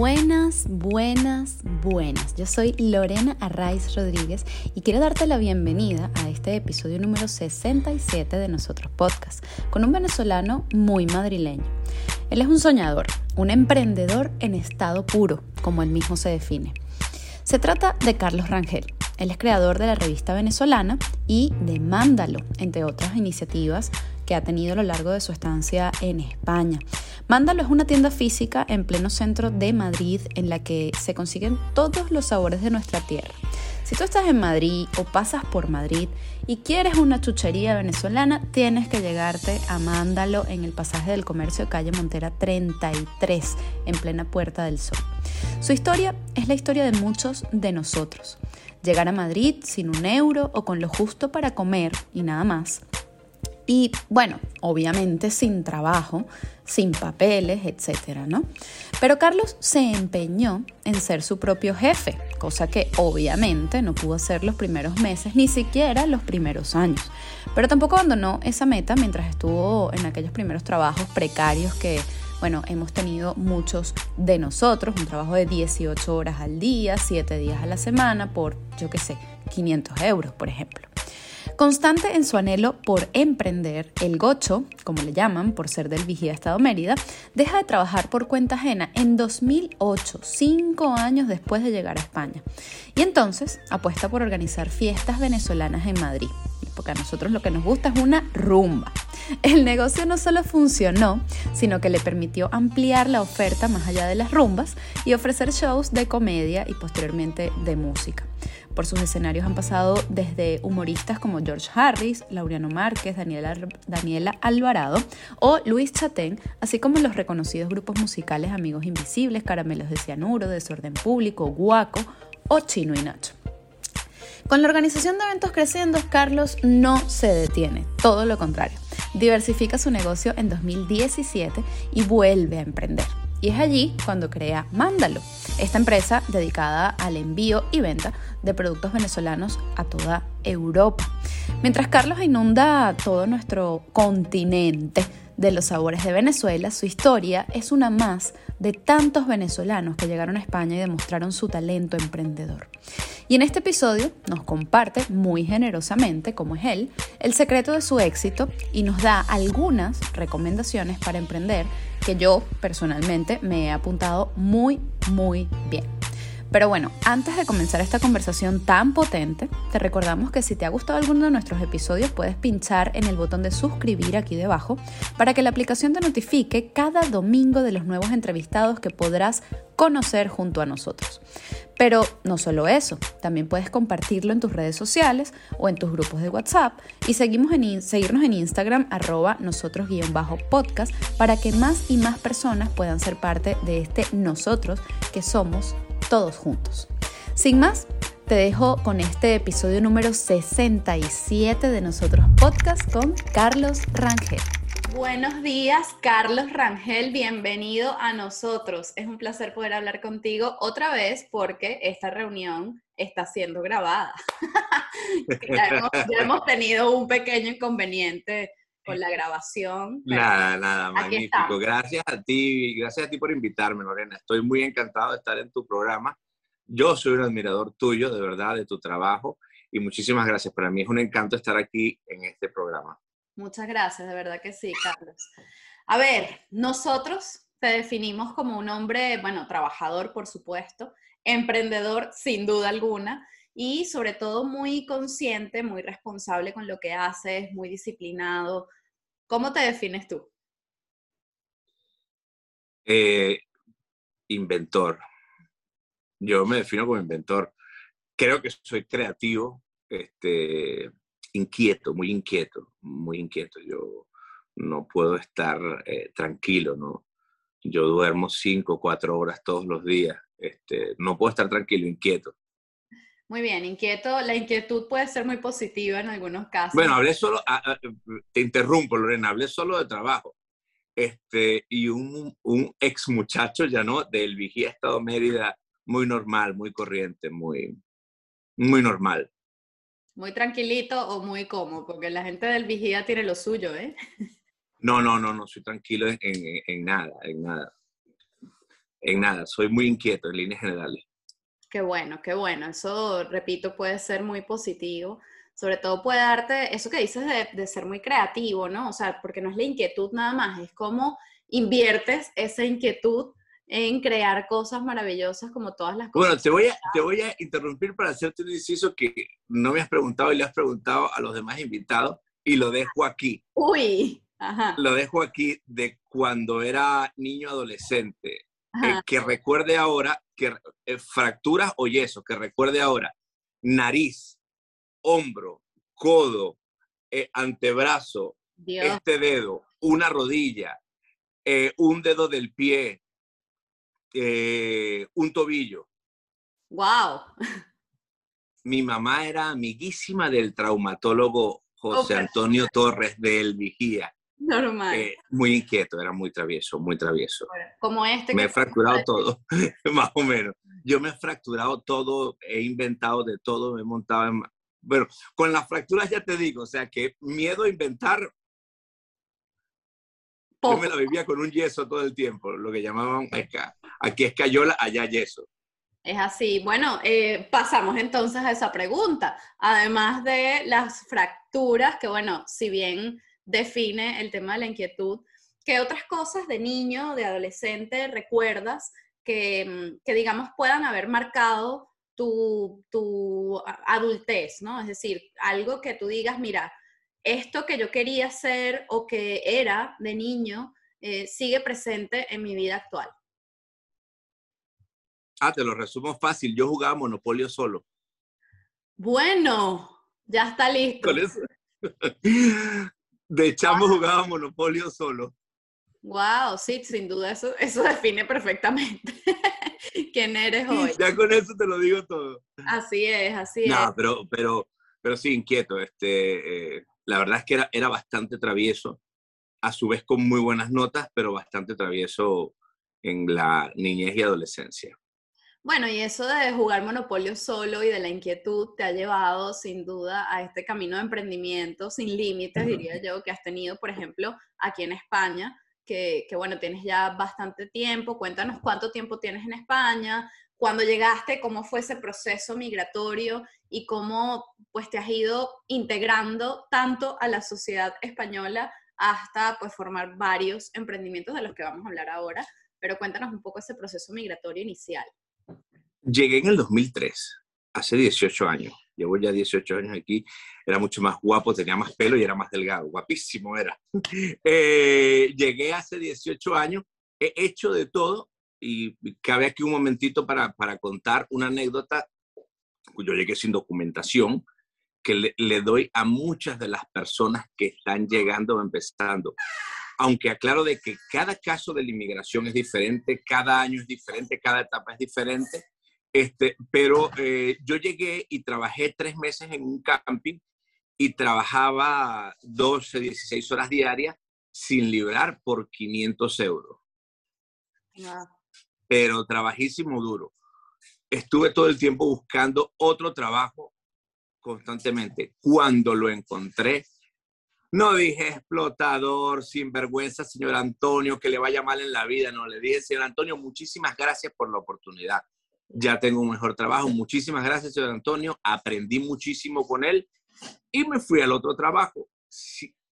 Buenas, buenas, buenas. Yo soy Lorena Arraiz Rodríguez y quiero darte la bienvenida a este episodio número 67 de Nosotros Podcast, con un venezolano muy madrileño. Él es un soñador, un emprendedor en estado puro, como él mismo se define. Se trata de Carlos Rangel. Él es creador de la revista venezolana y de Mándalo, entre otras iniciativas que ha tenido a lo largo de su estancia en España. Mándalo es una tienda física en pleno centro de Madrid en la que se consiguen todos los sabores de nuestra tierra. Si tú estás en Madrid o pasas por Madrid y quieres una chuchería venezolana, tienes que llegarte a Mándalo en el pasaje del comercio calle Montera 33, en plena Puerta del Sol. Su historia es la historia de muchos de nosotros. Llegar a Madrid sin un euro o con lo justo para comer y nada más y bueno, obviamente sin trabajo, sin papeles, etcétera, ¿no? Pero Carlos se empeñó en ser su propio jefe, cosa que obviamente no pudo hacer los primeros meses, ni siquiera los primeros años. Pero tampoco abandonó esa meta mientras estuvo en aquellos primeros trabajos precarios que, bueno, hemos tenido muchos de nosotros, un trabajo de 18 horas al día, 7 días a la semana, por, yo qué sé, 500 euros, por ejemplo. Constante en su anhelo por emprender, el gocho, como le llaman por ser del Vigía Estado Mérida, deja de trabajar por cuenta ajena en 2008, cinco años después de llegar a España. Y entonces apuesta por organizar fiestas venezolanas en Madrid, porque a nosotros lo que nos gusta es una rumba. El negocio no solo funcionó, sino que le permitió ampliar la oferta más allá de las rumbas y ofrecer shows de comedia y posteriormente de música. Por sus escenarios han pasado desde humoristas como George Harris, Laureano Márquez, Daniela, Alvarado o Luis Chatén, así como los reconocidos grupos musicales Amigos Invisibles, Caramelos de Cianuro, Desorden Público, Guaco o Chino y Nacho. Con la organización de eventos creciendo, Carlos no se detiene, todo lo contrario. Diversifica su negocio en 2017 y vuelve a emprender. Y es allí cuando crea Mándalo, esta empresa dedicada al envío y venta de productos venezolanos a toda Europa. Mientras Carlos inunda todo nuestro continente de los sabores de Venezuela, su historia es una más de tantos venezolanos que llegaron a España y demostraron su talento emprendedor. Y en este episodio nos comparte muy generosamente, como es él, el secreto de su éxito y nos da algunas recomendaciones para emprender que yo personalmente me he apuntado muy, muy bien. Pero bueno, antes de comenzar esta conversación tan potente, te recordamos que si te ha gustado alguno de nuestros episodios puedes pinchar en el botón de suscribir aquí debajo para que la aplicación te notifique cada domingo de los nuevos entrevistados que podrás conocer junto a nosotros. Pero no solo eso, también puedes compartirlo en tus redes sociales o en tus grupos de WhatsApp y seguimos en, seguirnos en Instagram arroba nosotros-podcast para que más y más personas puedan ser parte de este nosotros que somos todos juntos. Sin más, te dejo con este episodio número 67 de Nosotros Podcast con Carlos Rangel. Buenos días, Carlos Rangel, bienvenido a nosotros. Es un placer poder hablar contigo otra vez porque esta reunión está siendo grabada. ya, hemos, ya, hemos, tenido un pequeño inconveniente con la grabación. Nada, nada, magnífico. Gracias a ti, gracias a ti por invitarme, Lorena. Estoy muy encantado de estar en tu programa. Yo soy un admirador tuyo, de verdad, de tu trabajo y muchísimas gracias. Para mí es un encanto estar aquí en este programa. Muchas gracias, de verdad que sí, Carlos. A ver, nosotros te definimos como un hombre, bueno, trabajador, por supuesto, emprendedor, sin duda alguna, y sobre todo muy consciente, muy responsable con lo que haces, muy disciplinado. ¿Cómo te defines tú? Eh, inventor. Yo me defino como inventor. Creo que soy creativo, este, inquieto, muy inquieto, muy inquieto. Yo no puedo estar eh, tranquilo, ¿no? Yo duermo cinco, cuatro horas todos los días. Este, no puedo estar tranquilo, inquieto. Muy bien, inquieto. La inquietud puede ser muy positiva en algunos casos. Bueno, hablé solo, ah, ah, te interrumpo, Lorena, hablé solo de trabajo. Este, y un, un ex muchacho ya no, del Vigía Estado Mérida, muy normal, muy corriente, muy, muy normal. Muy tranquilito o muy cómodo, porque la gente del Vigía tiene lo suyo, ¿eh? No, no, no, no soy tranquilo en, en, en nada, en nada. en nada, soy muy inquieto en líneas generales. Qué bueno, qué bueno. Eso, repito, puede ser muy positivo. Sobre todo puede darte eso que dices de, de ser muy creativo, ¿no? O sea, porque no es la inquietud nada más, es como inviertes esa inquietud en crear cosas maravillosas como todas las cosas. Bueno, te voy a, te voy a interrumpir para hacerte un inciso que no me has preguntado y le has preguntado a los demás invitados y lo dejo aquí. Uy, ajá. Lo dejo aquí de cuando era niño adolescente. Eh, que recuerde ahora, que eh, fracturas o yeso, que recuerde ahora nariz, hombro, codo, eh, antebrazo, este dedo, una rodilla, un dedo del pie, un tobillo. ¡Wow! Mi mamá era amiguísima del traumatólogo José Antonio Torres del Vigía. Normal. Eh, muy inquieto, era muy travieso, muy travieso. como este. Me he fracturado todo, más o menos. Yo me he fracturado todo, he inventado de todo, me he montado en... Pero con las fracturas ya te digo, o sea que miedo a inventar. Yo me la vivía con un yeso todo el tiempo, lo que llamaban aquí es cayola, allá yeso. Es así. Bueno, eh, pasamos entonces a esa pregunta. Además de las fracturas, que bueno, si bien define el tema de la inquietud. ¿Qué otras cosas de niño, de adolescente recuerdas que, mm, que digamos, puedan haber marcado tu, tu, adultez, ¿no? Es decir, algo que tú digas, mira, esto que yo quería hacer o que era de niño eh, sigue presente en mi vida actual. Ah, te lo resumo fácil. Yo jugaba Monopolio solo. Bueno, ya está listo. Con eso. de chamo jugaba Monopolio solo. Wow, sí, sin duda eso, eso define perfectamente quién eres hoy. Ya con eso te lo digo todo. Así es, así no, es. pero, pero, pero sí, inquieto. Este, eh, la verdad es que era, era bastante travieso, a su vez con muy buenas notas, pero bastante travieso en la niñez y adolescencia. Bueno, y eso de jugar Monopolio solo y de la inquietud te ha llevado sin duda a este camino de emprendimiento sin límites, diría yo, que has tenido, por ejemplo, aquí en España, que, bueno, tienes ya bastante tiempo. Cuéntanos cuánto tiempo tienes en España, cuándo llegaste, cómo fue ese proceso migratorio y cómo pues te has ido integrando tanto a la sociedad española hasta pues formar varios emprendimientos de los que vamos a hablar ahora. Pero cuéntanos un poco ese proceso migratorio inicial. Llegué en el 2003, hace 18 años. Llevo ya 18 años aquí. Era mucho más guapo, tenía más pelo y era más delgado. Guapísimo era. Eh, llegué hace 18 años. He hecho de todo y cabe aquí un momentito para, para contar una anécdota. Yo llegué sin documentación que le, le, doy a muchas de las personas que están llegando o empezando. Aunque aclaro de que cada caso de la inmigración es diferente, cada año es diferente, cada etapa es diferente, este, pero eh, yo llegué y trabajé tres meses en un camping y trabajaba 12, 16 horas diarias sin librar por 500 euros. Pero trabajísimo duro. Estuve todo el tiempo buscando otro trabajo constantemente. Cuando lo encontré, no dije explotador, sinvergüenza, señor Antonio, que le vaya mal en la vida. No, le dije, señor Antonio, muchísimas gracias por la oportunidad ya tengo un mejor trabajo. Muchísimas gracias, señor Antonio. Aprendí muchísimo con él y me fui al otro trabajo.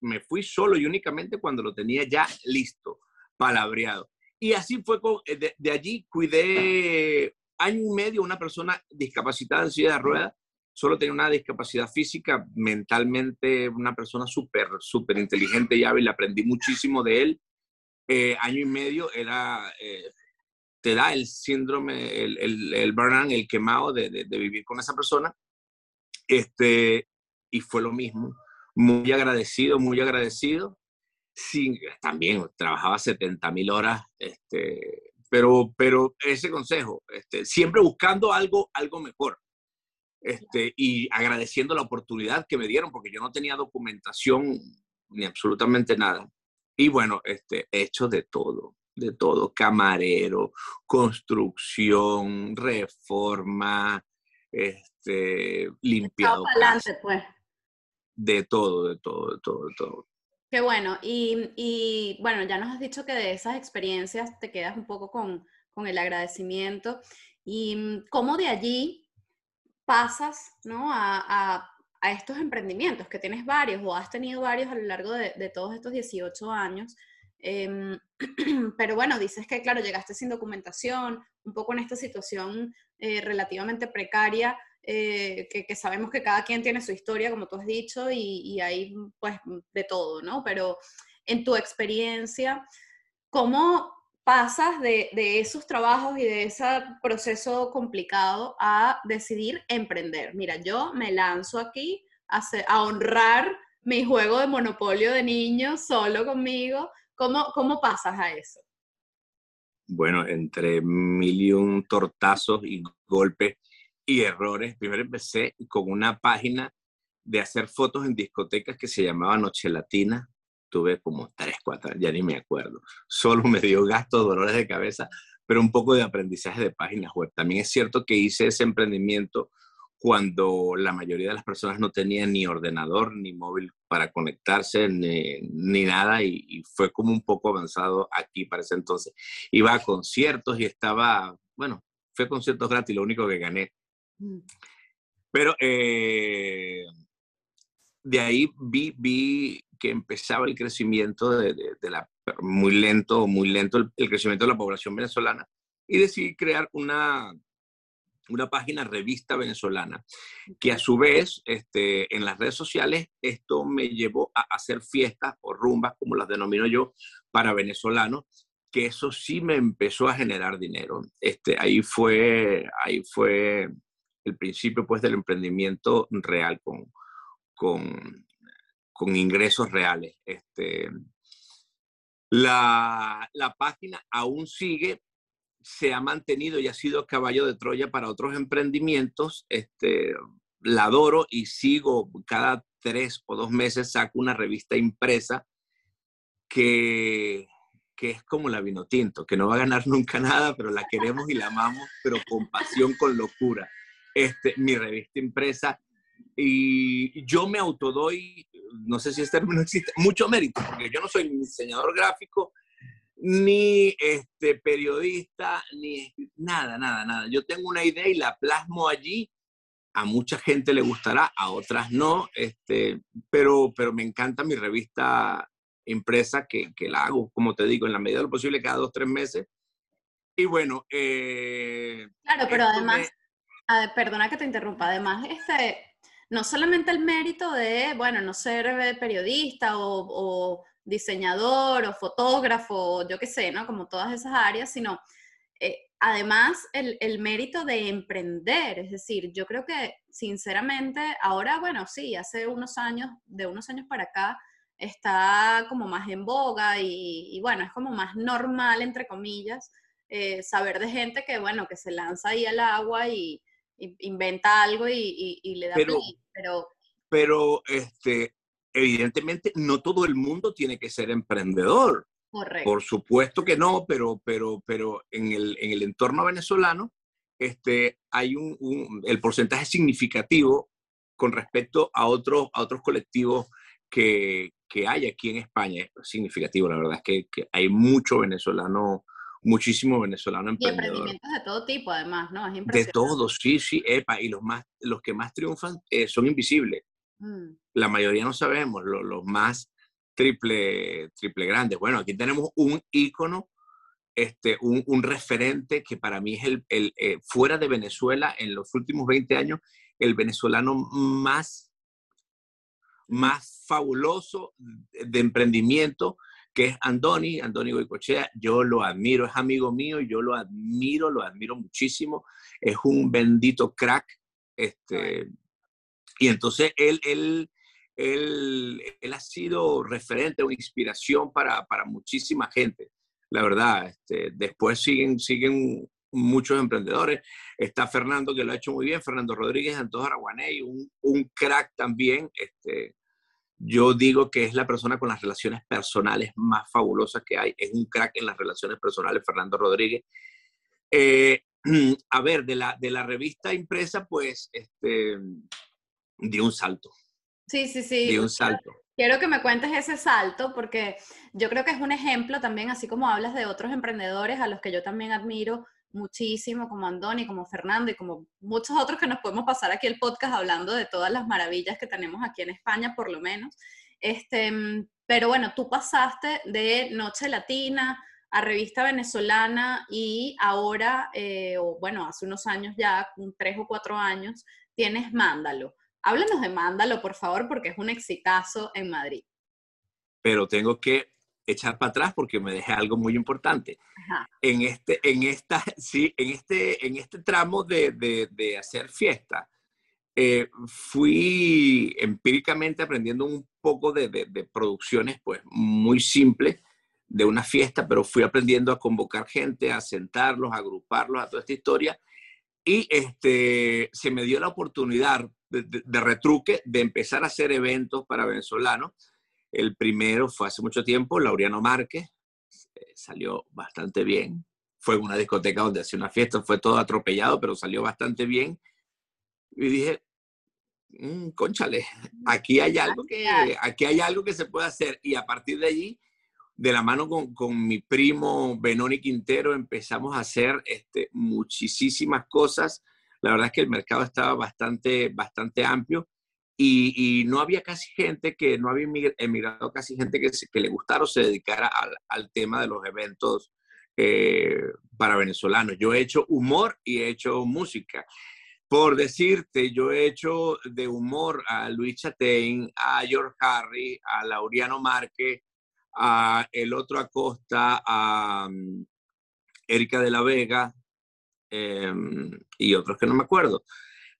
me fui solo y únicamente cuando lo tenía ya listo, palabreado. Y así fue, eh, de, allí cuidé año y medio una persona discapacitada en silla de ruedas. Solo tenía una discapacidad física, mentalmente una persona súper, súper inteligente y hábil. Aprendí muchísimo de él. Eh, año y medio era eh, te da el síndrome, el, el, burnout, el quemado de, de, vivir con esa persona. Este, y fue lo mismo. Muy agradecido, muy agradecido. Sí, también trabajaba 70 mil horas, este, pero, pero ese consejo, este, siempre buscando algo, algo mejor. Este, y agradeciendo la oportunidad que me dieron, porque yo no tenía documentación ni absolutamente nada. Y bueno, este, he hecho de todo de todo, camarero, construcción, reforma, este, limpiado. pues. De todo, de todo, de todo, de todo. Qué bueno. Y, y, bueno, ya nos has dicho que de esas experiencias te quedas un poco con, con el agradecimiento. Y mm, cómo de allí pasas ¿no? a, estos emprendimientos, que tienes varios o has tenido varios a lo largo de, todos estos 18 años. Em, pero bueno, dices que, claro, llegaste sin documentación, un poco en esta situación eh, relativamente precaria, eh, que, sabemos que cada quien tiene su historia, como tú has dicho, y, y hay pues de todo, ¿no? Pero en tu experiencia, ¿cómo pasas de, esos trabajos y de ese proceso complicado a decidir emprender. Mira, yo me lanzo aquí a, a honrar mi juego de monopolio de niños solo conmigo. ¿Cómo, ¿Cómo pasas a eso? Bueno, entre mil y un tortazos y golpes y errores, primero empecé con una página de hacer fotos en discotecas que se llamaba Noche Latina, tuve como tres, cuatro, ya ni me acuerdo. Solo me dio gastos, dolores de cabeza, pero un poco de aprendizaje de páginas web. También es cierto que hice ese emprendimiento cuando la mayoría de las personas no tenían ni ordenador ni móvil para conectarse ni, ni nada y, fue como un poco avanzado aquí para ese entonces. Iba a conciertos y estaba, bueno, fue a conciertos gratis, lo único que gané. Mm. Pero eh, de ahí vi, vi que empezaba el crecimiento de, la, muy lento, muy lento el, crecimiento de la población venezolana y decidí crear una, una página revista venezolana, que a su vez este, en las redes sociales esto me llevó a hacer fiestas o rumbas, como las denomino yo, para venezolanos, que eso sí me empezó a generar dinero. Este, ahí, fue, ahí fue el principio pues, del emprendimiento real con, con, con ingresos reales. Este, la, la página aún sigue, se ha mantenido y ha sido caballo de Troya para otros emprendimientos. Este, la adoro y sigo cada tres o dos meses saco una revista impresa que, que es como la vino tinto, que no va a ganar nunca nada, pero la queremos y la amamos, pero con pasión, con locura. Este, mi revista impresa y yo me autodoy, no sé si este término existe, mucho mérito, porque yo no soy diseñador gráfico, ni este, periodista, ni nada, nada, nada. Yo tengo una idea y la plasmo allí. A mucha gente le gustará, a otras no, este, pero, pero me encanta mi revista impresa que, que la hago, como te digo, en la medida de lo posible cada dos, tres meses. Y bueno. Eh, claro, pero además, perdona que te interrumpa, además, este, no solamente el mérito de, bueno, no ser eh, periodista o, diseñador o fotógrafo, yo qué sé, ¿no? Como todas esas áreas, sino eh, además el, mérito de emprender. Es decir, yo creo que sinceramente ahora, bueno, sí, hace unos años, de unos años para acá, está como más en boga y, bueno, es como más normal, entre comillas, eh, saber de gente que, bueno, que se lanza ahí al agua y, inventa algo y, le da pero, pero... Pero, este, evidentemente, no todo el mundo tiene que ser emprendedor. Correcto. Por supuesto que no, pero, pero, pero en, el, en el entorno venezolano este, hay un, el porcentaje significativo con respecto a otros, a otros colectivos que, que hay aquí en España. Es significativo, la verdad es que, que hay mucho venezolano muchísimo venezolano emprendedor. Y emprendimientos de todo tipo, además, ¿no? Es de todos, sí, sí, epa, y los, más, los que más triunfan eh, son invisibles. Mm. La mayoría no sabemos, los, más triple, triple grandes. Bueno, aquí tenemos un ícono, este, un, un referente que para mí es el, el eh, fuera de Venezuela en los últimos 20 años, el venezolano más, más fabuloso de emprendimiento que es Andoni, Andoni Goicochea, yo lo admiro, es amigo mío, yo lo admiro, lo admiro muchísimo, es un bendito crack, este, y entonces él, él, él, él ha sido referente o inspiración para, para muchísima gente, la verdad, este, después siguen, siguen muchos emprendedores. Está Fernando, que lo ha hecho muy bien, Fernando Rodríguez, Antonio Araguaney, un, un crack también. Este, yo digo que es la persona con las relaciones personales más fabulosas que hay. Es un crack en las relaciones personales, Fernando Rodríguez. Eh, a ver, de la, de la revista impresa, pues, este, dio un salto. Sí, sí, sí. Dio un salto. quiero que me cuentes ese salto porque yo creo que es un ejemplo también, así como hablas de otros emprendedores a los que yo también admiro muchísimo, como Andoni, como Fernando y como muchos otros que nos podemos pasar aquí el podcast hablando de todas las maravillas que tenemos aquí en España, por lo menos. Este, pero bueno, tú pasaste de Noche Latina a Revista Venezolana y ahora, eh, o bueno, hace unos años ya, tres o cuatro años, tienes Mándalo. Háblanos de Mándalo, por favor, porque es un exitazo en Madrid. Pero tengo que echar para atrás porque me dejé algo muy importante. En este, en esta, sí, en este, en este tramo de, de, hacer fiesta, eh, fui empíricamente aprendiendo un poco de, de, producciones, pues muy simples de una fiesta, pero fui aprendiendo a convocar gente, a sentarlos, a agruparlos, a toda esta historia. Y este, se me dio la oportunidad de, retruque de empezar a hacer eventos para venezolanos. El primero fue hace mucho tiempo, Laureano Márquez, eh, salió bastante bien. Fue en una discoteca donde hacía una fiesta, fue todo atropellado, pero salió bastante bien. Y dije, mmm, conchale, aquí hay algo que, aquí hay algo que se puede hacer. Y a partir de allí de la mano con, con, mi primo Benoni Quintero empezamos a hacer este, muchísimas cosas. La verdad es que el mercado estaba bastante, bastante amplio y, y no había casi gente que, no había emigrado casi gente que, que le gustara o se dedicara al, al tema de los eventos eh, para venezolanos. Yo he hecho humor y he hecho música. Por decirte, yo he hecho de humor a Luis Chatein, a George Harry, a Laureano Márquez, a el otro Acosta, a mm, Erika de la Vega em, y otros que no me acuerdo.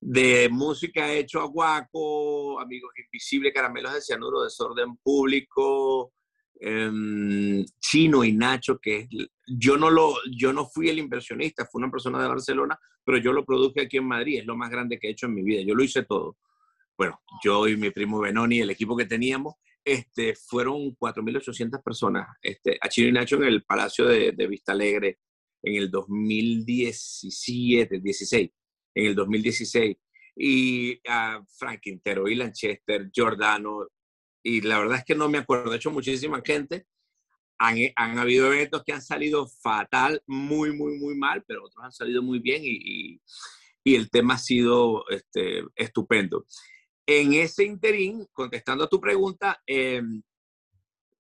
De música he hecho a Guaco, Amigos Invisibles, Caramelos de Cianuro, Desorden Público, em, Chino y Nacho, que yo no, lo, yo no fui el inversionista, fue una persona de Barcelona, pero yo lo produje aquí en Madrid, es lo más grande que he hecho en mi vida, yo lo hice todo. Bueno, yo y mi primo Benoni, el equipo que teníamos, este, fueron 4.800 personas este, a Chino y Nacho en el Palacio de, Vista Alegre en el 2017, 16, en el 2016. Y a Frank Quintero, y Lanchester, Giordano, y la verdad es que no me acuerdo, de hecho muchísima gente. Han, han, habido eventos que han salido fatal, muy, muy, muy mal, pero otros han salido muy bien y, y, y el tema ha sido este, estupendo. En ese interín, contestando a tu pregunta, em,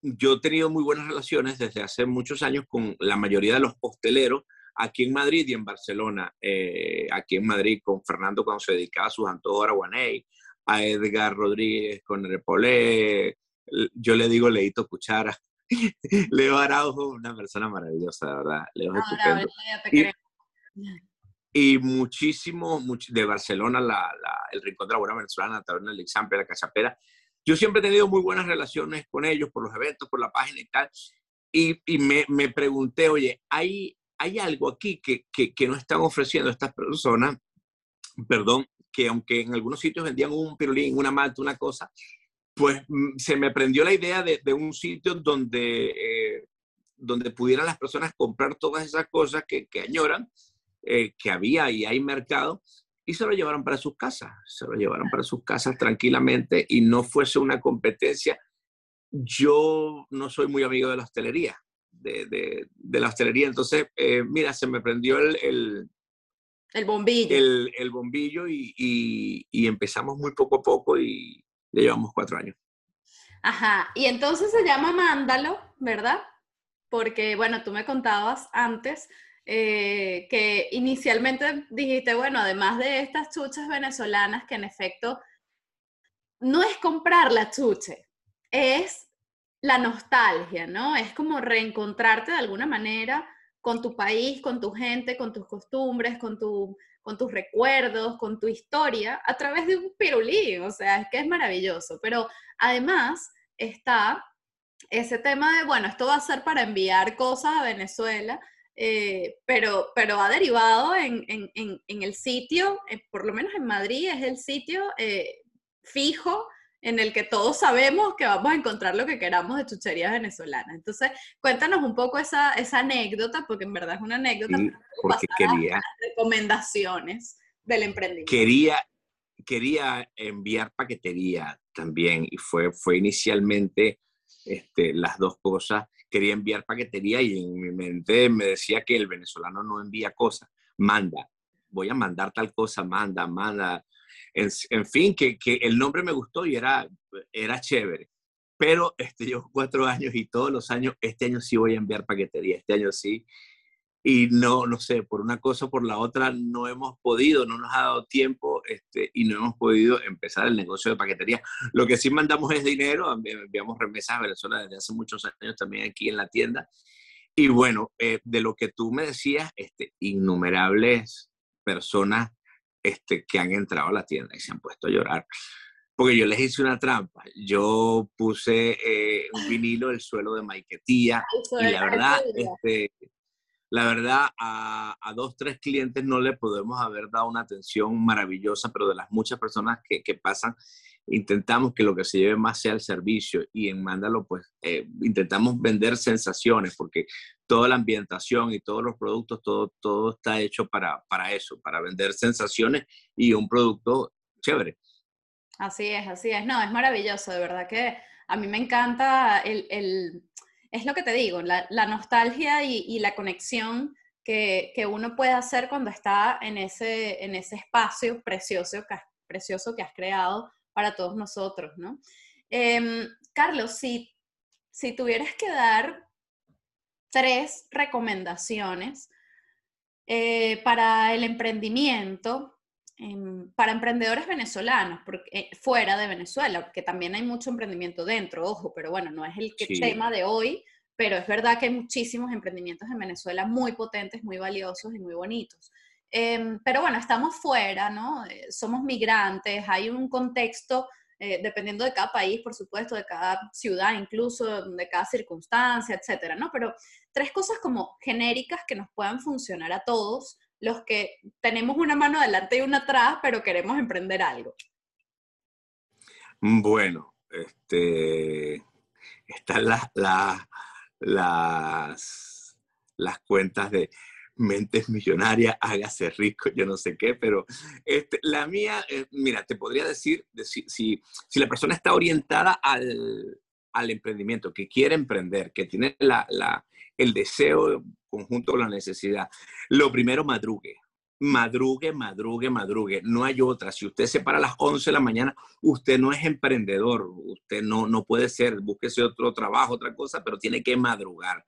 yo he tenido muy buenas relaciones desde hace muchos años con la mayoría de los hosteleros aquí en Madrid y en Barcelona. Eh, aquí en Madrid con Fernando cuando se dedicaba a sus antojos araguaney, a Edgar Rodríguez con Repolé, yo le digo Leito Cuchara. Leo Araujo, una persona maravillosa, ¿verdad? Leo es estupendo y muchísimo, de Barcelona, la, el Rincón de la Buena Venezolana, la Taberna del Example, la Cachapera. Yo siempre he tenido muy buenas relaciones con ellos por los eventos, por la página y tal. Y, y me, me, pregunté, oye, ¿hay, hay algo aquí que, que, que no están ofreciendo estas personas? Perdón, que aunque en algunos sitios vendían un pirulín, una malta, una cosa, pues mm, se me prendió la idea de, de un sitio donde, eh, donde pudieran las personas comprar todas esas cosas que, que añoran eh, que había y hay mercado y se lo llevaron para sus casas, se lo llevaron para sus casas tranquilamente y no fuese una competencia. Yo no soy muy amigo de la hostelería, de, de, la hostelería, entonces, eh, mira, se me prendió el, el, el bombillo. El, el bombillo y, y, y, empezamos muy poco a poco y ya llevamos cuatro años. Ajá, y entonces se llama Mándalo, ¿verdad? Porque, bueno, tú me contabas antes eh, que inicialmente dijiste, bueno, además de estas chuches venezolanas, que en efecto no es comprar la chuche, es la nostalgia, ¿no? Es como reencontrarte de alguna manera con tu país, con tu gente, con tus costumbres, con, tu, con tus recuerdos, con tu historia, a través de un pirulí, o sea, es que es maravilloso. Pero además está ese tema de, bueno, esto va a ser para enviar cosas a Venezuela, eh, pero, pero ha derivado en, en, en, el sitio, eh, por lo menos en Madrid es el sitio eh, fijo en el que todos sabemos que vamos a encontrar lo que queramos de chucherías venezolanas. Entonces, cuéntanos un poco esa, esa anécdota, porque en verdad es una anécdota. porque quería... recomendaciones del emprendimiento. Quería, quería enviar paquetería también y fue, fue inicialmente este, las dos cosas. Quería enviar paquetería y en mi mente me decía que el venezolano no envía cosas, manda. Voy a mandar tal cosa, manda, manda. En, fin, que, que, el nombre me gustó y era, era chévere. Pero este, llevo cuatro años y todos los años, este año sí voy a enviar paquetería, este año sí y no, no sé, por una cosa o por la otra no hemos podido, no nos ha dado tiempo este, y no hemos podido empezar el negocio de paquetería. Lo que sí mandamos es dinero, enviamos remesas a Venezuela desde hace muchos años también aquí en la tienda. Y bueno, eh, de lo que tú me decías, este, innumerables personas este, que han entrado a la tienda y se han puesto a llorar. Porque yo les hice una trampa. Yo puse eh, un vinilo del suelo de Maiquetía y la verdad, este, la verdad, a, a, dos, tres clientes no le podemos haber dado una atención maravillosa, pero de las muchas personas que, que pasan, intentamos que lo que se lleve más sea el servicio y en Mándalo, pues eh, intentamos vender sensaciones, porque toda la ambientación y todos los productos, todo, todo está hecho para, para eso, para vender sensaciones y un producto chévere. Así es, así es. No, es maravilloso, de verdad que a mí me encanta el, el es lo que te digo, la, nostalgia y, la conexión que, uno puede hacer cuando está en ese, en ese espacio precioso que, has, precioso que has creado para todos nosotros, ¿no? Em, Carlos, si, si tuvieras que dar tres recomendaciones eh, para el emprendimiento, para emprendedores venezolanos, porque, eh, fuera de Venezuela, que también hay mucho emprendimiento dentro, ojo, pero bueno, no es el tema de hoy, pero es verdad que hay muchísimos emprendimientos en Venezuela muy potentes, muy valiosos y muy bonitos. Em, pero bueno, estamos fuera, ¿no? Eh, somos migrantes, hay un contexto, eh, dependiendo de cada país, por supuesto, de cada ciudad, incluso de cada circunstancia, etcétera, ¿no? Pero tres cosas como genéricas que nos puedan funcionar a todos los que tenemos una mano adelante y una atrás, pero queremos emprender algo? Bueno, este, están las, las, las cuentas de mentes millonarias, hágase rico, yo no sé qué, pero este, la mía, eh, mira, te podría decir, si, si, si, la persona está orientada al, al emprendimiento, que quiere emprender, que tiene la, la, el deseo conjunto con la necesidad. Lo primero, madrugue. Madrugue, madrugue, madrugue. No hay otra. Si usted se para a las 11 de la mañana, usted no es emprendedor. Usted no, no puede ser. Búsquese otro trabajo, otra cosa, pero tiene que madrugar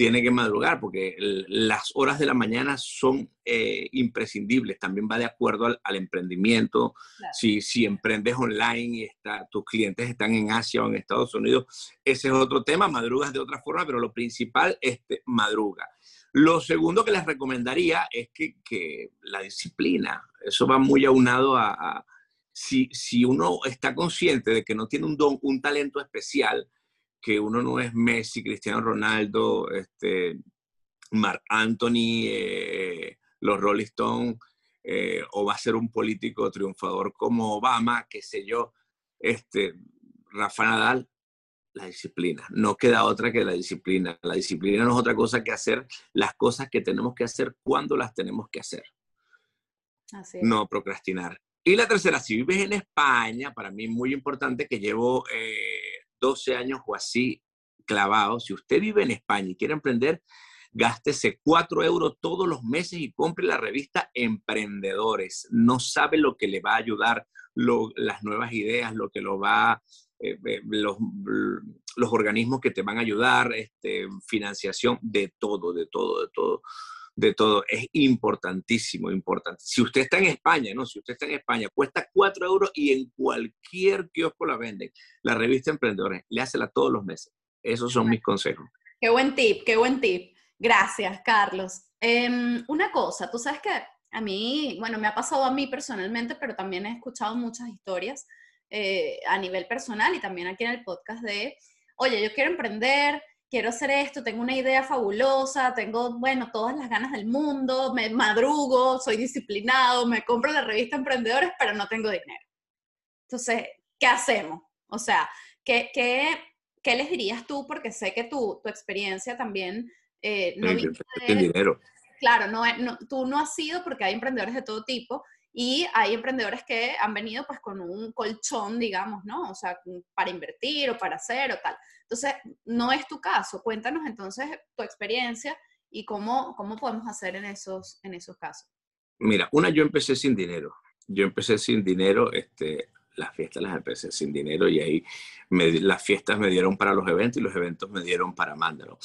tiene que madrugar porque las horas de la mañana son eh, imprescindibles. También va de acuerdo al, emprendimiento. Si, si emprendes online y está, tus clientes están en Asia o en Estados Unidos, ese es otro tema. Madrugas de otra forma, pero lo principal es madruga. Lo segundo que les recomendaría es que, que la disciplina, eso va muy aunado a, a si, si, uno está consciente de que no tiene un don, un talento especial, que uno no es Messi, Cristiano Ronaldo, este, Mark Anthony, eh, los Rolling Stones, eh, o va a ser un político triunfador como Obama, qué sé yo, este, Rafa Nadal, la disciplina. No queda otra que la disciplina. La disciplina no es otra cosa que hacer las cosas que tenemos que hacer cuando las tenemos que hacer. No procrastinar. Y la tercera, si vives en España, para mí es muy importante que llevo eh, 12 años o así clavado, si usted vive en España y quiere emprender, gástese 4 euros todos los meses y compre la revista Emprendedores. No sabe lo que le va a ayudar, las nuevas ideas, lo que lo va, eh, eh, los, los, organismos que te van a ayudar, este, financiación, de todo, de todo, de todo de todo. Es importantísimo, importante. Si usted está en España, ¿no? Si usted está en España, cuesta 4 euros y en cualquier kiosco la venden. La revista Emprendedores, le hacela todos los meses. Esos son mis consejos. Qué buen tip, qué buen tip. Gracias, Carlos. Em, una cosa, tú sabes que a mí, bueno, me ha pasado a mí personalmente, pero también he escuchado muchas historias eh, a nivel personal y también aquí en el podcast de, oye, yo quiero emprender, quiero hacer esto, tengo una idea fabulosa, tengo, bueno, todas las ganas del mundo, me madrugo, soy disciplinado, me compro la revista Emprendedores, pero no tengo dinero. Entonces, ¿qué hacemos? O sea, ¿qué, qué, qué les dirías tú? Porque sé que tu, tu experiencia también... Eh, no dinero. Claro, no, no, tú no has sido porque hay emprendedores de todo tipo Y hay emprendedores que han venido pues con un colchón, digamos, ¿no? O sea, para invertir o para hacer o tal. Entonces, no es tu caso. Cuéntanos entonces tu experiencia y cómo, cómo podemos hacer en esos, en esos casos. Mira, una, yo empecé sin dinero. Yo empecé sin dinero, este, las fiestas las empecé sin dinero y ahí las fiestas me dieron para los eventos y los eventos me dieron para Mándalo.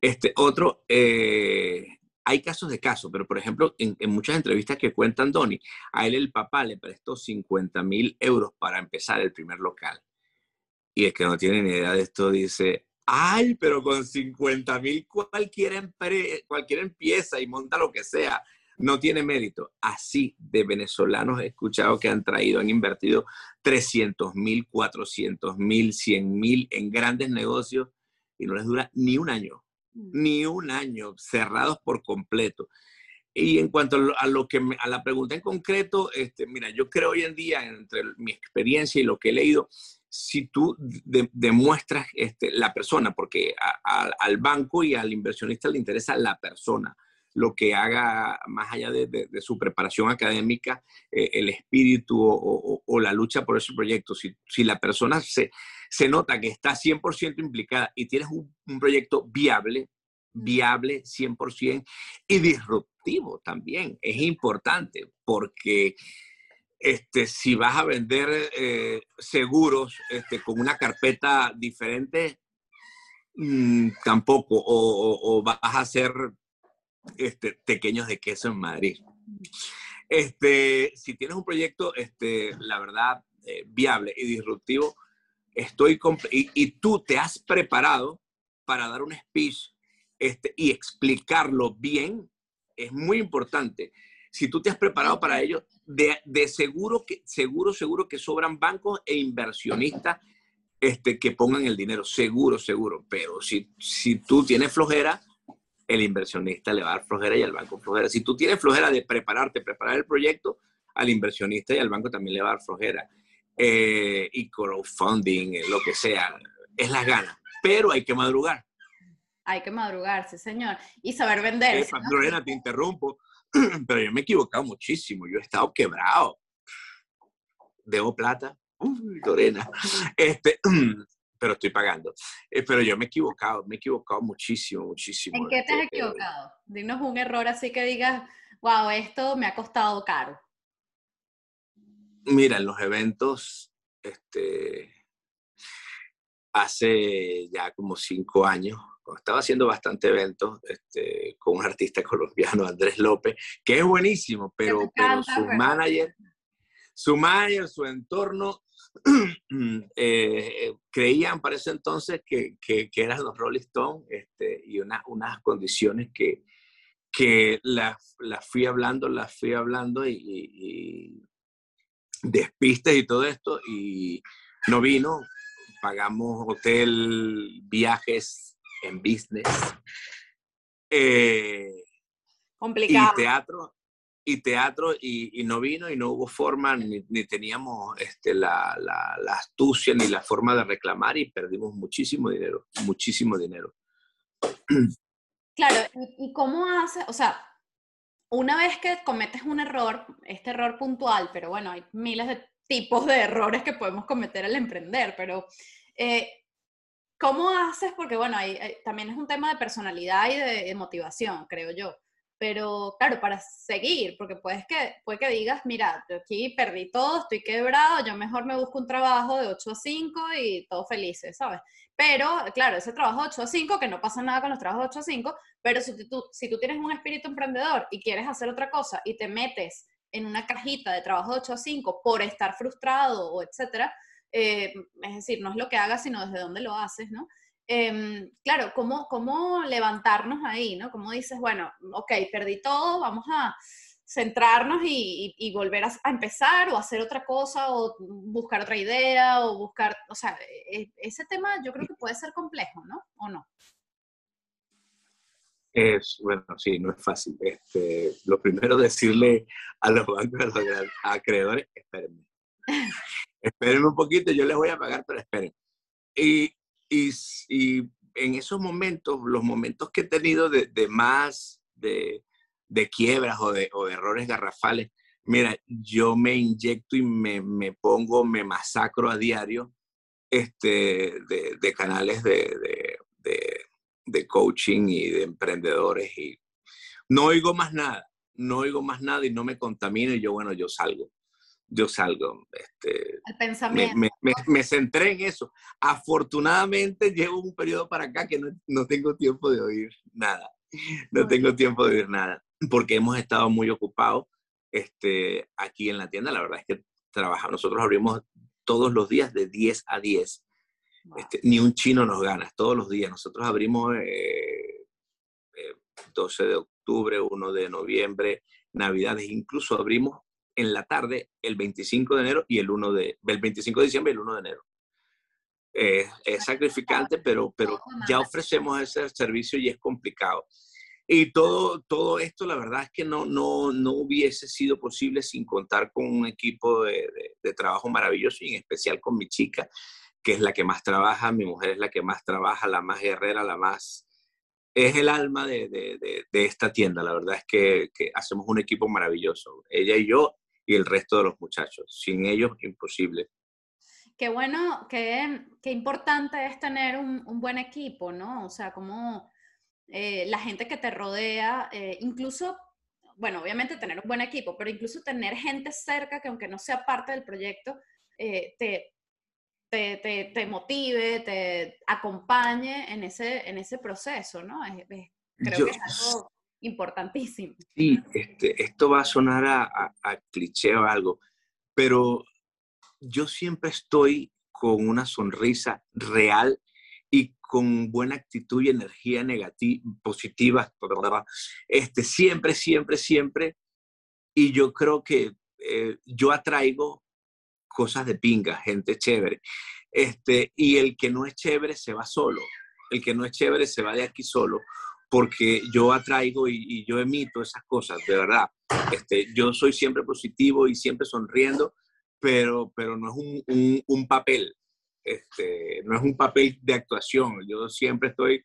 Este, otro, eh, hay casos de casos, pero por ejemplo, en, muchas entrevistas que cuentan Donny, a él el papá le prestó 50 mil euros para empezar el primer local. Y el que no tiene ni idea de esto dice, ay, pero con 50 mil cualquiera, cualquiera empieza y monta lo que sea. No tiene mérito. Así de venezolanos he escuchado que han traído, han invertido 300 mil, 400 mil, 100 mil en grandes negocios y no les dura ni un año ni un año, cerrados por completo. Y en cuanto a lo, que a la pregunta en concreto, este, mira, yo creo hoy en día, entre mi experiencia y lo que he leído, si tú demuestras este, la persona, porque al banco y al inversionista le interesa la persona, lo que haga más allá de, su preparación académica, eh, el espíritu o, la lucha por ese proyecto. Si, si la persona se, se, nota que está 100% implicada y tienes un, un proyecto viable, viable 100% y disruptivo también, es importante porque este, si vas a vender eh, seguros este, con una carpeta diferente, mm, tampoco, o, o, vas a hacer este, pequeños de queso en Madrid. Este, si tienes un proyecto, este, la verdad, eh, viable y disruptivo, estoy y, y, tú te has preparado para dar un speech este, y explicarlo bien, es muy importante. Si tú te has preparado para ello, de, de seguro que seguro seguro que sobran bancos e inversionistas este, que pongan el dinero, seguro, seguro. Pero si, si tú tienes flojera, el inversionista le va a dar flojera y al banco flojera. Si tú tienes flojera de prepararte, preparar el proyecto, al inversionista y al banco también le va a dar flojera. Eh, y crowdfunding, eh, lo que sea, es las ganas. Pero hay que madrugar. Hay que madrugar, sí, señor. Y saber vender. Eh, Lorena, te interrumpo, pero yo me he equivocado muchísimo. Yo he estado quebrado. Debo plata. Uy, Lorena. Este, pero estoy pagando. Eh, pero yo me he equivocado, me he equivocado muchísimo, muchísimo. ¿En qué te has este, equivocado? Dinos un error así que digas, wow, esto me ha costado caro. Mira, en los eventos, este, hace ya como cinco años, estaba haciendo bastante eventos este, con un artista colombiano, Andrés López, que es buenísimo, pero, pero su manager, su manager, su entorno, eh, creían para ese entonces que, que, eran los Rolling Stones este, y una, unas condiciones que, que las la fui hablando, las fui hablando y, y, despistes y todo esto y no vino, pagamos hotel, viajes en business. Eh, Complicado. Y teatro, y teatro y, no vino y no hubo forma, ni, teníamos este, la, la, astucia ni la forma de reclamar y perdimos muchísimo dinero, muchísimo dinero. Claro, ¿y, cómo hace? O sea, una vez que cometes un error, este error puntual, pero bueno, hay miles de tipos de errores que podemos cometer al emprender, pero eh, ¿cómo haces? Porque bueno, también es un tema de personalidad y de motivación, creo yo pero claro, para seguir, porque puedes que, puede que digas, mira, yo aquí perdí todo, estoy quebrado, yo mejor me busco un trabajo de 8 a 5 y todos felices, ¿sabes? Pero, claro, ese trabajo de 8 a 5, que no pasa nada con los trabajos de 8 a 5, pero si tú, si tú tienes un espíritu emprendedor y quieres hacer otra cosa y te metes en una cajita de trabajo de 8 a 5 por estar frustrado o etcétera, eh, es decir, no es lo que hagas, sino desde dónde lo haces, ¿no? Em, claro, ¿cómo, ¿cómo levantarnos ahí, ¿no? Como dices, bueno, ok, perdí todo, vamos a centrarnos y, volver a, empezar o hacer otra cosa o buscar otra idea o buscar, o sea, e, ese tema yo creo que puede ser complejo, ¿no? ¿O no? Es, bueno, sí, no es fácil. Este, lo primero decirle a los bancos, a los acreedores, espérenme. espérenme un poquito, yo les voy a pagar, pero esperen. Y y, en esos momentos, los momentos que he tenido de, más de, quiebras o de, errores garrafales, Mira, yo me inyecto y me, me pongo, me masacro a diario este, de, canales de, de, de, coaching y de emprendedores y no oigo más nada, no oigo más nada y no me contamino y yo, bueno, yo salgo, yo salgo. Este, El pensamiento. Me, me, me, centré en eso. Afortunadamente llevo un periodo para acá que no, no tengo tiempo de oír nada, no tengo tiempo de oír nada, porque hemos estado muy ocupados este, aquí en la tienda. La verdad es que trabajamos, nosotros abrimos todos los días de 10 a 10. Este, ni un chino nos gana, todos los días. Nosotros abrimos eh, 12 eh, de octubre, 1 de noviembre, Navidades, incluso abrimos en la tarde el 25 de enero y el 1 de, el 25 de diciembre y el 1 de enero. Eh, es sacrificante, pero, pero ya ofrecemos ese servicio y es complicado. Y todo, todo esto, la verdad es que no, no, no hubiese sido posible sin contar con un equipo de, de, trabajo maravilloso y en especial con mi chica, que es la que más trabaja, mi mujer es la que más trabaja, la más guerrera, la más... Es el alma de, de esta tienda, la verdad es que, que, hacemos un equipo maravilloso, ella y yo y el resto de los muchachos. Sin ellos, imposible. Qué bueno, qué, qué importante es tener un, un buen equipo, ¿no? O sea, como eh, la gente que te rodea, eh, incluso, bueno, obviamente tener un buen equipo, pero incluso tener gente cerca que aunque no sea parte del proyecto, eh, te, te, te, motive, te acompañe en ese, en ese proceso, ¿no? creo que es algo importantísimo. Sí, este, esto va a sonar a, a, cliché o algo, pero yo siempre estoy con una sonrisa real y con buena actitud y energía negativa, positiva, este, siempre, siempre, siempre. Y yo creo que eh, yo atraigo cosas de pinga, gente chévere. Este, y el que no es chévere se va solo. El que no es chévere se va de aquí solo, porque yo atraigo y, yo emito esas cosas, de verdad. Este, yo soy siempre positivo y siempre sonriendo, pero, pero no es un, un papel, este, no es un papel de actuación. Yo siempre estoy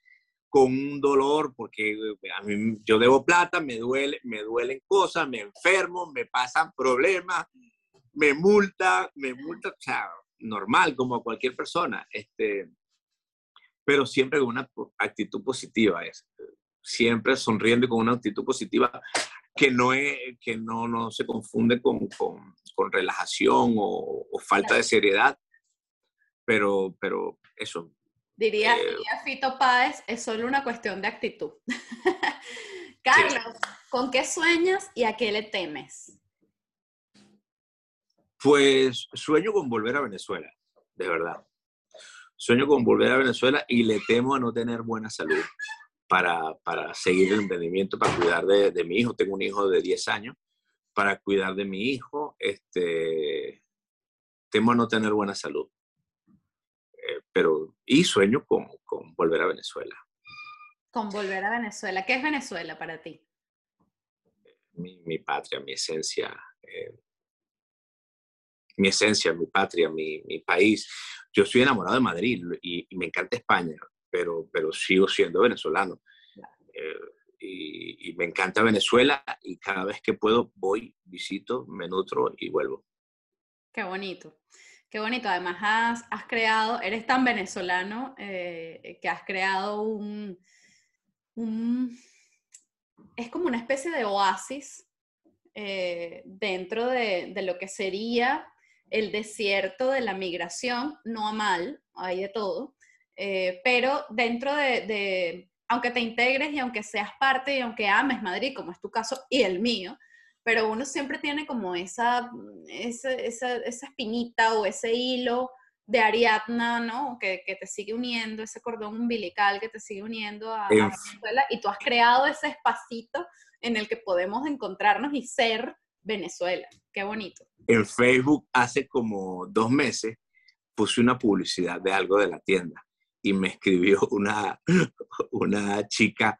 con un dolor porque eh, a mí, yo debo plata, me duele, me duelen cosas, me enfermo, me pasan problemas, me multa, me multa, o sea, normal como cualquier persona, este, pero siempre con una actitud positiva, es, siempre sonriendo y con una actitud positiva que no, es, que no, no se confunde con, con, con relajación o, o, falta de seriedad, pero, pero eso. Diría, eh, diría Fito Páez, es solo una cuestión de actitud. Carlos, ¿con qué sueñas y a qué le temes? Pues sueño con volver a Venezuela, de verdad. Sueño con volver a Venezuela y le temo a no tener buena salud para, para seguir el emprendimiento, para cuidar de, de, mi hijo. Tengo un hijo de 10 años, para cuidar de mi hijo. Este, temo no tener buena salud pero y sueño con, con, volver a Venezuela. Con volver a Venezuela. ¿Qué es Venezuela para ti? Mi, mi patria, mi esencia, eh, mi esencia, mi patria, mi, mi, país. Yo estoy enamorado de Madrid y, y, me encanta España, pero, pero sigo siendo venezolano. Eh, y, y, me encanta Venezuela y cada vez que puedo voy, visito, me nutro y vuelvo. Qué bonito. Qué bonito, además has, has creado, eres tan venezolano eh, que has creado un, un, es como una especie de oasis eh, dentro de, de, lo que sería el desierto de la migración, no a mal, hay de todo, eh, pero dentro de, de, aunque te integres y aunque seas parte y aunque ames Madrid, como es tu caso y el mío, pero uno siempre tiene como esa, esa, esa, esa espinita o ese hilo de Ariadna, ¿no? Que, que, te sigue uniendo, ese cordón umbilical que te sigue uniendo a, a, Venezuela y tú has creado ese espacito en el que podemos encontrarnos y ser Venezuela. Qué bonito. En Facebook hace como dos meses puse una publicidad de algo de la tienda y me escribió una, una chica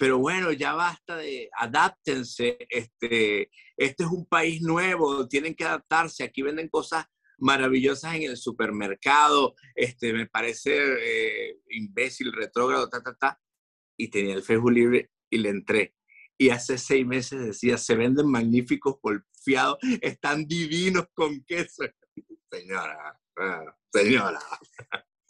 pero bueno, ya basta de adáptense, este, este es un país nuevo, tienen que adaptarse, aquí venden cosas maravillosas en el supermercado, este, me parece eh, imbécil, retrógrado, ta, ta, ta, y tenía el Facebook libre y le entré. Y hace seis meses decía, se venden magníficos confiado, están divinos con queso. Señora, ah, señora.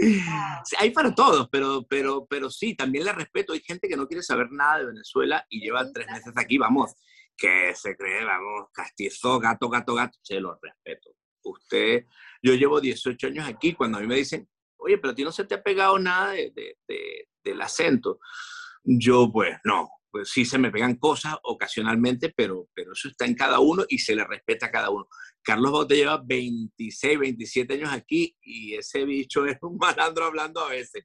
Hay para todos, pero, pero, pero sí, también le respeto. Hay gente que no quiere saber nada de Venezuela y lleva tres meses aquí, vamos, que se cree, vamos, castizo, gato, gato, gato, se lo respeto. Usted, yo llevo 18 años aquí, cuando a mí me dicen, oye, pero a ti no se te ha pegado nada de, del acento. Yo, pues, no, pues sí se me pegan cosas ocasionalmente, pero, pero eso está en cada uno y se le respeta a cada uno. Carlos Bote lleva 26, 27 años aquí y ese bicho es un malandro hablando a veces.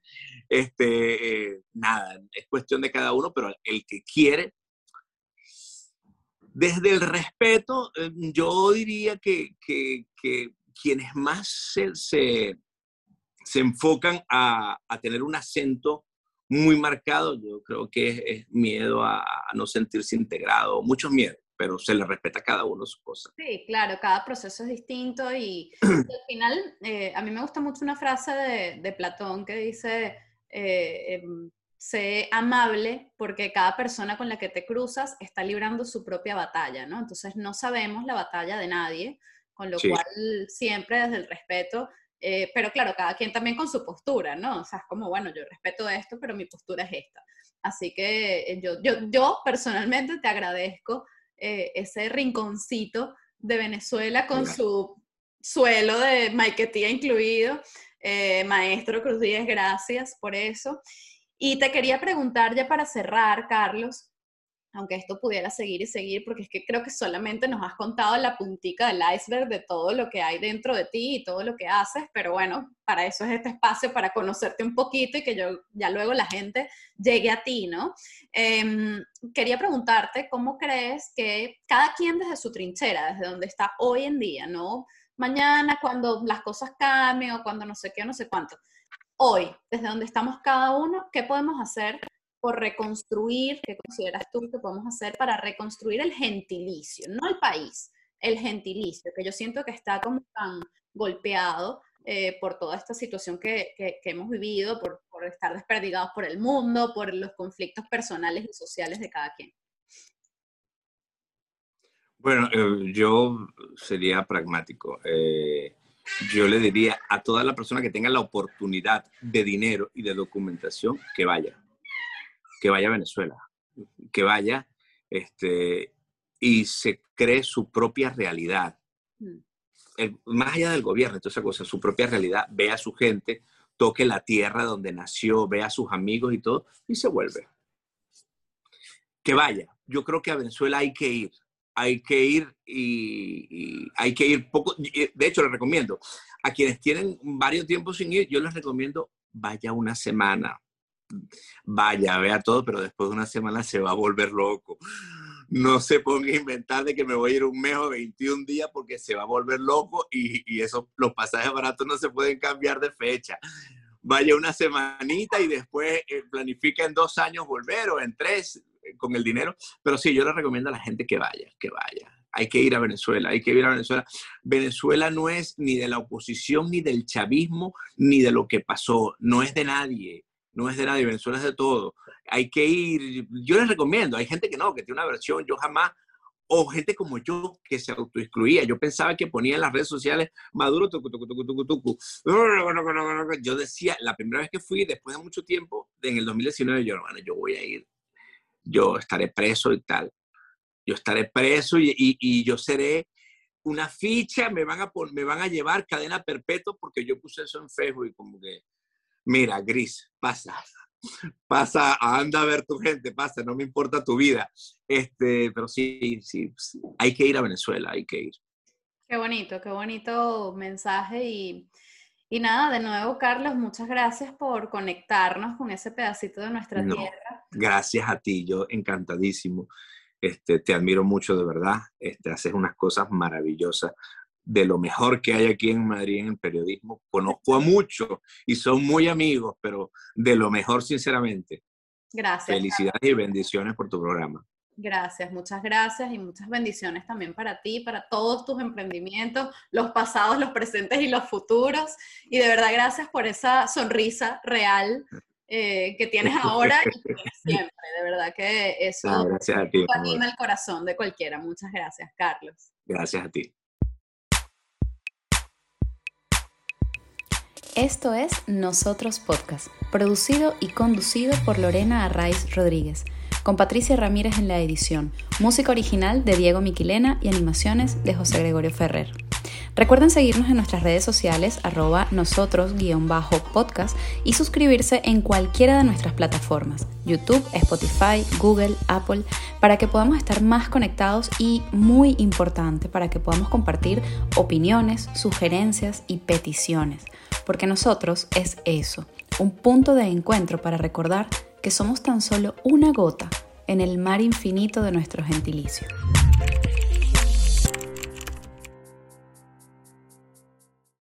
Este, eh, nada, es cuestión de cada uno, pero el que quiere, desde el respeto, eh, yo diría que, que, quienes más se, se, se enfocan a, a tener un acento muy marcado, yo creo que es, miedo a, no sentirse integrado, muchos miedos, pero se le respeta a cada uno su cosa. Sí, claro, cada proceso es distinto y, al final eh, a mí me gusta mucho una frase de, de Platón que dice, eh, em, sé amable porque cada persona con la que te cruzas está librando su propia batalla, ¿no? Entonces no sabemos la batalla de nadie, con lo cual siempre desde el respeto eh, pero claro, cada quien también con su postura, ¿no? O sea, es como, bueno, yo respeto esto, pero mi postura es esta. Así que eh, yo, yo, yo personalmente te agradezco eh, ese rinconcito de Venezuela con su suelo de maiquetía incluido. maestro Cruz Díaz, gracias por eso. Y te quería preguntar ya para cerrar, Carlos, aunque esto pudiera seguir y seguir, porque es que creo que solamente nos has contado la puntica del iceberg de todo lo que hay dentro de ti y todo lo que haces, pero bueno, para eso es este espacio, para conocerte un poquito y que yo ya luego la gente llegue a ti, ¿no? Em, quería preguntarte cómo crees que cada quien desde su trinchera, desde donde está hoy en día, ¿no? Mañana cuando las cosas cambien o cuando no sé qué no sé cuánto. Hoy, desde donde estamos cada uno, ¿qué podemos hacer por reconstruir, ¿qué consideras tú que podemos hacer para reconstruir el gentilicio, no el país, el gentilicio, que yo siento que está como tan golpeado eh, por toda esta situación que, hemos vivido, por, por, estar desperdigados por el mundo, por los conflictos personales y sociales de cada quien? Bueno, eh, yo sería pragmático. Eh, yo le diría a toda la persona que tenga la oportunidad de dinero y de documentación que vaya que vaya a Venezuela, que vaya este, y se cree su propia realidad. Mm. más allá del gobierno, toda esa cosa, su propia realidad, ve a su gente, toque la tierra donde nació, ve a sus amigos y todo, y se vuelve. Que vaya. Yo creo que a Venezuela hay que ir. Hay que ir y, hay que ir poco. De hecho, les recomiendo a quienes tienen varios tiempos sin ir, yo les recomiendo vaya una semana, vaya, vea todo, pero después de una semana se va a volver loco. No se ponga a inventar de que me voy a ir un mes o 21 días porque se va a volver loco y, eso, los pasajes baratos no se pueden cambiar de fecha. Vaya una semanita y después eh, planifica en dos años volver o en tres eh, con el dinero. Pero sí, yo le recomiendo a la gente que vaya, que vaya. Hay que ir a Venezuela, hay que ir a Venezuela. Venezuela no es ni de la oposición, ni del chavismo, ni de lo que pasó. No es de nadie no es de nadie, Venezuela es de todo. Hay que ir, yo les recomiendo, hay gente que no, que tiene una versión, yo jamás, o gente como yo que se autoexcluía. Yo pensaba que ponía en las redes sociales Maduro, tucu, tucu, tucu, tucu, Yo decía, la primera vez que fui, después de mucho tiempo, en el 2019, yo, bueno, yo voy a ir, yo estaré preso y tal. Yo estaré preso y, y, yo seré una ficha, me van, a, me van a llevar cadena perpetua porque yo puse eso en Facebook y como que mira, Gris, pasa, pasa, anda a ver tu gente, pasa, no me importa tu vida. Este, pero sí, sí, hay que ir a Venezuela, hay que ir. Qué bonito, qué bonito mensaje y, y nada, de nuevo, Carlos, muchas gracias por conectarnos con ese pedacito de nuestra tierra. Gracias a ti, yo encantadísimo. Este, te admiro mucho de verdad, este, haces unas cosas maravillosas de lo mejor que hay aquí en Madrid en el periodismo. Conozco a muchos y son muy amigos, pero de lo mejor, sinceramente. Gracias. Felicidades y bendiciones por tu programa. Gracias, muchas gracias y muchas bendiciones también para ti, para todos tus emprendimientos, los pasados, los presentes y los futuros. Y de verdad, gracias por esa sonrisa real eh, que tienes ahora y que tienes siempre. De verdad que eso, ah, anima el corazón de cualquiera. Muchas gracias, Carlos. Gracias a ti. Esto es Nosotros Podcast, producido y conducido por Lorena Arraiz Rodríguez, con Patricia Ramírez en la edición, música original de Diego Miquilena y animaciones de José Gregorio Ferrer. Recuerden seguirnos en nuestras redes sociales arroba nosotros-podcast y suscribirse en cualquiera de nuestras plataformas, YouTube, Spotify, Google, Apple, para que podamos estar más conectados y, muy importante, para que podamos compartir opiniones, sugerencias y peticiones, porque nosotros es eso, un punto de encuentro para recordar que somos tan solo una gota en el mar infinito de nuestro gentilicio.